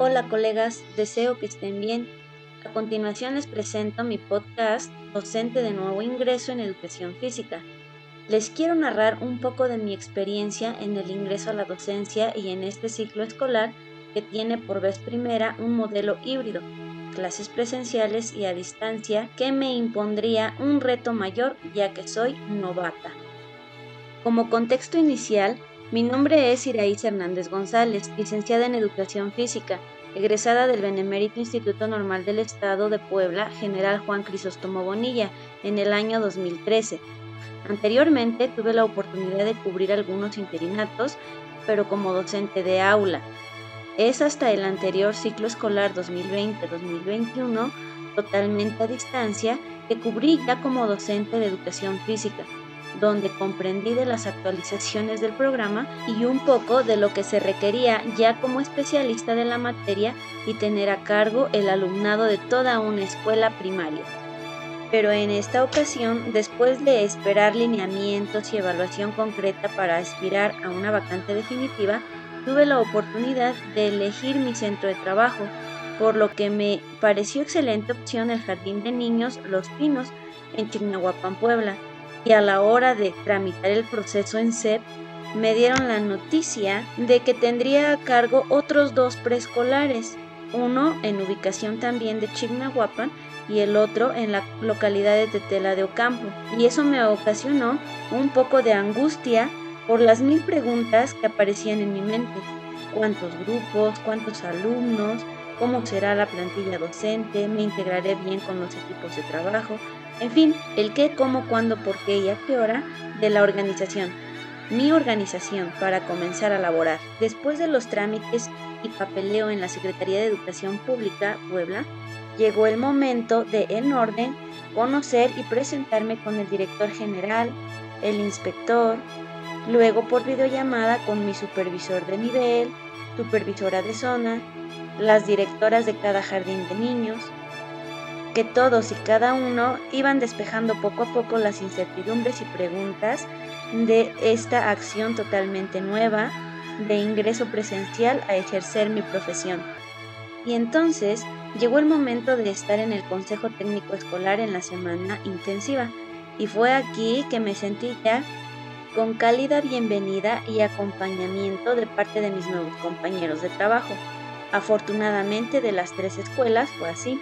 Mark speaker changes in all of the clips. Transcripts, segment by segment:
Speaker 1: Hola colegas, deseo que estén bien. A continuación les presento mi podcast Docente de Nuevo Ingreso en Educación Física. Les quiero narrar un poco de mi experiencia en el ingreso a la docencia y en este ciclo escolar que tiene por vez primera un modelo híbrido, clases presenciales y a distancia que me impondría un reto mayor ya que soy novata. Como contexto inicial, mi nombre es Iraíz Hernández González, licenciada en Educación Física, egresada del Benemérito Instituto Normal del Estado de Puebla, General Juan Crisóstomo Bonilla, en el año 2013. Anteriormente tuve la oportunidad de cubrir algunos interinatos, pero como docente de aula. Es hasta el anterior ciclo escolar 2020-2021, totalmente a distancia, que cubrí ya como docente de educación física donde comprendí de las actualizaciones del programa y un poco de lo que se requería ya como especialista de la materia y tener a cargo el alumnado de toda una escuela primaria. Pero en esta ocasión, después de esperar lineamientos y evaluación concreta para aspirar a una vacante definitiva, tuve la oportunidad de elegir mi centro de trabajo, por lo que me pareció excelente opción el Jardín de Niños Los Pinos en Chignahuapan, Puebla, y a la hora de tramitar el proceso en SEP me dieron la noticia de que tendría a cargo otros dos preescolares, uno en ubicación también de Chignahuapan y el otro en la localidad de Tetela de Ocampo. Y eso me ocasionó un poco de angustia por las mil preguntas que aparecían en mi mente. ¿Cuántos grupos? ¿Cuántos alumnos? ¿Cómo será la plantilla docente? ¿Me integraré bien con los equipos de trabajo? En fin, el qué, cómo, cuándo, por qué y a qué hora de la organización. Mi organización para comenzar a laborar. Después de los trámites y papeleo en la Secretaría de Educación Pública, Puebla, llegó el momento de, en orden, conocer y presentarme con el director general, el inspector, luego por videollamada con mi supervisor de nivel, supervisora de zona, las directoras de cada jardín de niños, que todos y cada uno iban despejando poco a poco las incertidumbres y preguntas de esta acción totalmente nueva de ingreso presencial a ejercer mi profesión. Y entonces llegó el momento de estar en el Consejo Técnico Escolar en la semana intensiva, y fue aquí que me sentí ya con cálida bienvenida y acompañamiento de parte de mis nuevos compañeros de trabajo. Afortunadamente de las tres escuelas fue así.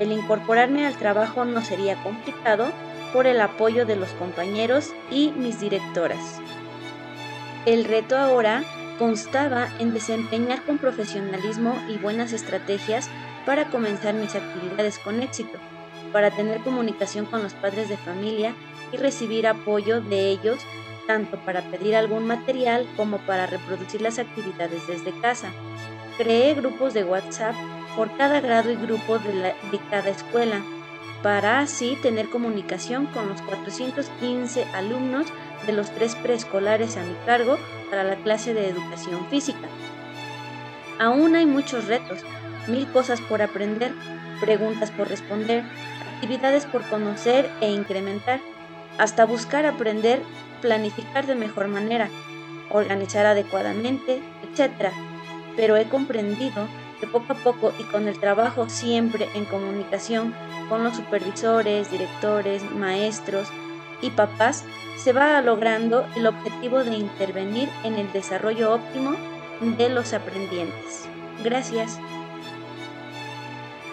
Speaker 1: El incorporarme al trabajo no sería complicado por el apoyo de los compañeros y mis directoras. El reto ahora constaba en desempeñar con profesionalismo y buenas estrategias para comenzar mis actividades con éxito, para tener comunicación con los padres de familia y recibir apoyo de ellos tanto para pedir algún material como para reproducir las actividades desde casa. Creé grupos de WhatsApp por cada grado y grupo de, cada escuela, para así tener comunicación con los 415 alumnos de los tres preescolares a mi cargo para la clase de educación física. Aún hay muchos retos, mil cosas por aprender, preguntas por responder, actividades por conocer e incrementar, hasta buscar aprender, planificar de mejor manera, organizar adecuadamente, etc. Pero he comprendido que poco a poco y con el trabajo siempre en comunicación con los supervisores, directores, maestros y papás, se va logrando el objetivo de intervenir en el desarrollo óptimo de los aprendientes. Gracias.